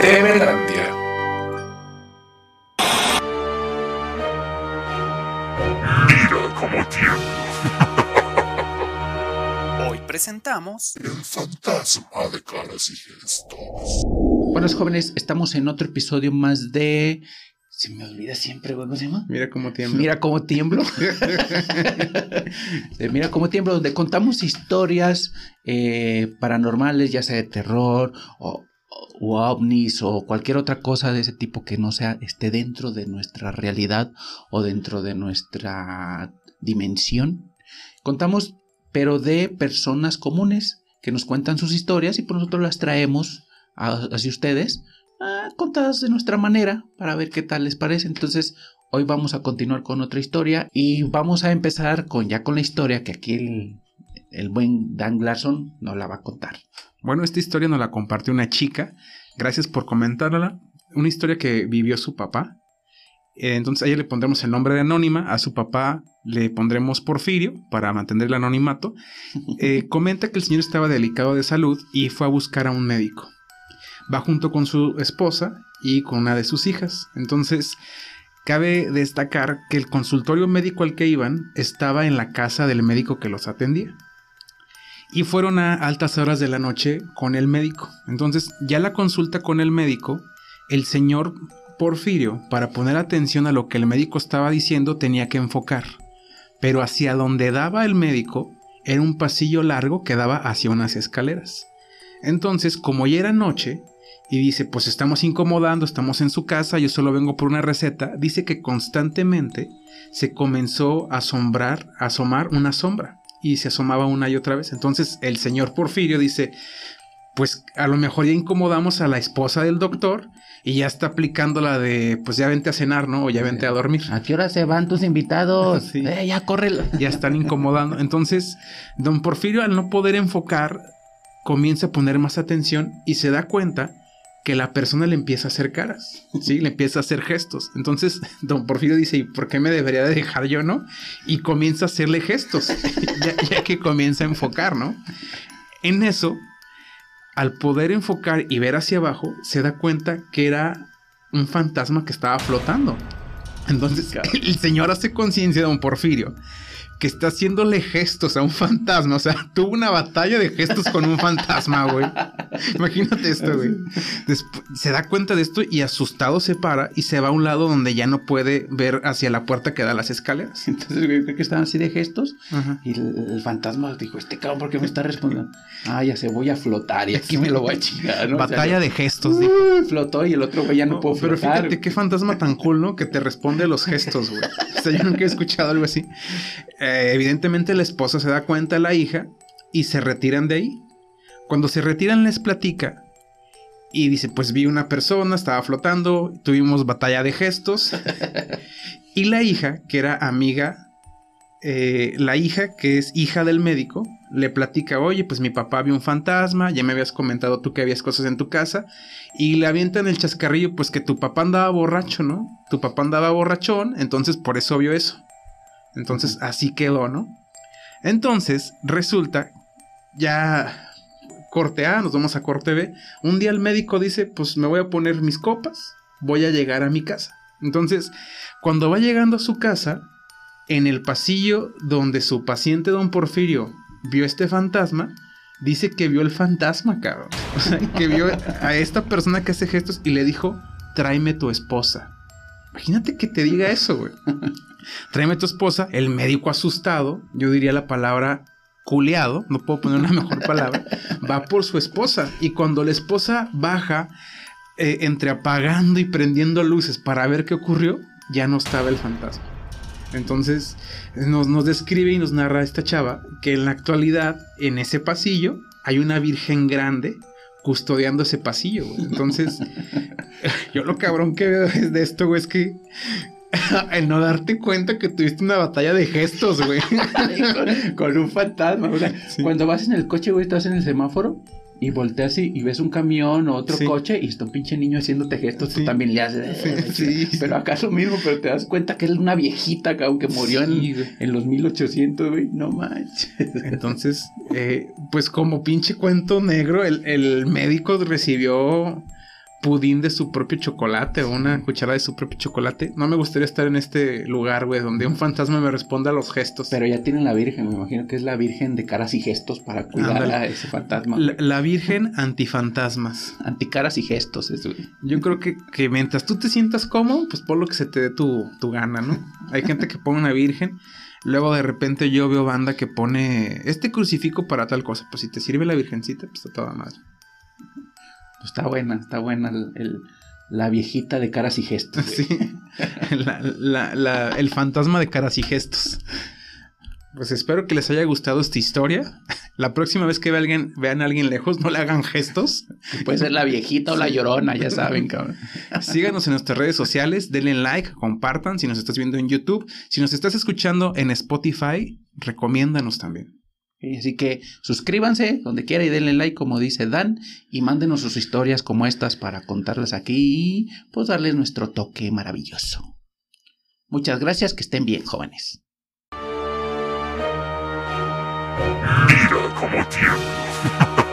Temelandia. Mira cómo tiembla. Hoy presentamos El fantasma de caras y gestos. Buenas jóvenes, estamos en otro episodio más de... Se me olvida siempre, güey, ¿cómo se llama? Mira cómo tiembla. Mira cómo tiemblo. De Mira cómo tiemblo, donde contamos historias eh, paranormales, ya sea de terror o, o ovnis o cualquier otra cosa de ese tipo que no sea esté dentro de nuestra realidad o dentro de nuestra dimensión. Contamos, pero de personas comunes que nos cuentan sus historias y por nosotros las traemos hacia ustedes contadas de nuestra manera para ver qué tal les parece. Entonces, hoy vamos a continuar con otra historia y vamos a empezar con ya con la historia que aquí el, el buen Dan Larson nos la va a contar. Bueno, esta historia nos la compartió una chica. Gracias por comentarla. Una historia que vivió su papá. Eh, Entonces a ella le pondremos el nombre de anónima, a su papá le pondremos Porfirio para mantener el anonimato. Eh, comenta que el señor estaba delicado de salud y fue a buscar a un médico. Va junto con su esposa y con una de sus hijas. Entonces, cabe destacar que el consultorio médico al que iban estaba en la casa del médico que los atendía. Y fueron a altas horas de la noche con el médico. Entonces, ya la consulta con el médico, el señor Porfirio, para poner atención a lo que el médico estaba diciendo, tenía que enfocar. Pero hacia donde daba el médico era un pasillo largo que daba hacia unas escaleras. Entonces, como ya era noche, y dice, pues estamos incomodando, estamos en su casa, yo solo vengo por una receta, dice que constantemente se comenzó a asombrar, a asomar una sombra y se asomaba una y otra vez. Entonces el señor Porfirio dice, pues a lo mejor ya incomodamos a la esposa del doctor y ya está aplicando la de, pues ya vente a cenar, ¿no? O ya vente a dormir. ¿A qué hora se van tus invitados? Sí. Eh, ya corre. Ya están incomodando. Entonces, don Porfirio al no poder enfocar, comienza a poner más atención y se da cuenta que la persona le empieza a hacer caras, ¿sí? Le empieza a hacer gestos. Entonces, don Porfirio dice, ¿y por qué me debería de dejar yo, no? Y comienza a hacerle gestos, ya, ya que comienza a enfocar, ¿no? En eso, al poder enfocar y ver hacia abajo, se da cuenta que era un fantasma que estaba flotando. Entonces, el señor hace conciencia de don Porfirio que está haciéndole gestos a un fantasma. O sea, tuvo una batalla de gestos con un fantasma, güey. Imagínate esto, güey. Se da cuenta de esto y asustado se para y se va a un lado donde ya no puede ver hacia la puerta que da a las escaleras. Entonces, güey, creo que estaban así de gestos. Ajá. Y el, el fantasma dijo, este cabrón, ¿por qué me está respondiendo? Ah, ya se voy a flotar y aquí me lo voy a chingar, ¿no? O sea, Batalla de gestos, dijo. Flotó y el otro güey ya no, puedo pero flotar. fíjate qué fantasma tan cool, ¿no? Que te responde a los gestos, güey. O sea, yo nunca he escuchado algo así. Eh, evidentemente la esposa se da cuenta, la hija, y se retiran de ahí. Cuando se retiran les platica y dice, pues vi una persona, estaba flotando, tuvimos batalla de gestos. y la hija, que era amiga, eh, la hija, que es hija del médico, le platica, oye, pues mi papá vio un fantasma, ya me habías comentado tú que habías cosas en tu casa, y le avientan el chascarrillo, pues que tu papá andaba borracho, ¿no? Tu papá andaba borrachón, entonces por eso vio eso. Entonces así quedó, ¿no? Entonces resulta, ya corte A, nos vamos a corte B. Un día el médico dice, pues me voy a poner mis copas, voy a llegar a mi casa. Entonces, cuando va llegando a su casa, en el pasillo donde su paciente don Porfirio vio este fantasma, dice que vio el fantasma, cabrón. O sea, que vio a esta persona que hace gestos y le dijo, tráeme tu esposa. Imagínate que te diga eso, güey. Tráeme tu esposa, el médico asustado, yo diría la palabra culeado, no puedo poner una mejor palabra, va por su esposa. Y cuando la esposa baja, eh, entre apagando y prendiendo luces para ver qué ocurrió, ya no estaba el fantasma. Entonces nos, nos describe y nos narra esta chava que en la actualidad, en ese pasillo, hay una virgen grande custodiando ese pasillo, güey. Entonces, yo lo cabrón que veo de esto, güey, es que el no darte cuenta que tuviste una batalla de gestos, güey. con, con un fantasma. o sea, Sí. Cuando vas en el coche, güey, estás en el semáforo y volteas y, y ves un camión o otro Sí. coche y está un pinche niño haciendo gestos, tú también le haces. Sí, sí. Pero acá es lo mismo, pero te das cuenta que es una viejita, cabrón, que murió en, en los 1800, güey. No manches. Entonces, eh, pues como pinche cuento negro, el, el médico recibió pudín de su propio chocolate o una cucharada de su propio chocolate. No me gustaría estar en este lugar, güey, donde un fantasma me responda a los gestos. Pero ya tienen la Virgen, me imagino que es la Virgen de caras y gestos para cuidar Ándale. a ese fantasma. La, la Virgen antifantasmas. Anticaras y gestos, eso, güey. Yo creo que, que mientras tú te sientas cómodo, pues por lo que se te dé tu, tu gana, ¿no? Hay gente que pone una virgen. Luego de repente yo veo banda que pone este crucifijo para tal cosa. Pues si te sirve la virgencita, pues está toda madre. Está buena, está buena el- el- la viejita de caras y gestos. Sí. La- la- la- el fantasma de caras y gestos. Pues espero que les haya gustado esta historia. La próxima vez que ve a alguien, vean a alguien lejos, no le hagan gestos. Puede ser la viejita o la llorona, ya saben, cabrón. Síganos en nuestras redes sociales, denle like, compartan si nos estás viendo en YouTube. Si nos estás escuchando en Spotify, recomiéndanos también. Así que suscríbanse donde quiera y denle like como dice Dan y mándenos sus historias como estas para contarlas aquí y pues darles nuestro toque maravilloso. Muchas gracias, que estén bien, jóvenes. Mira.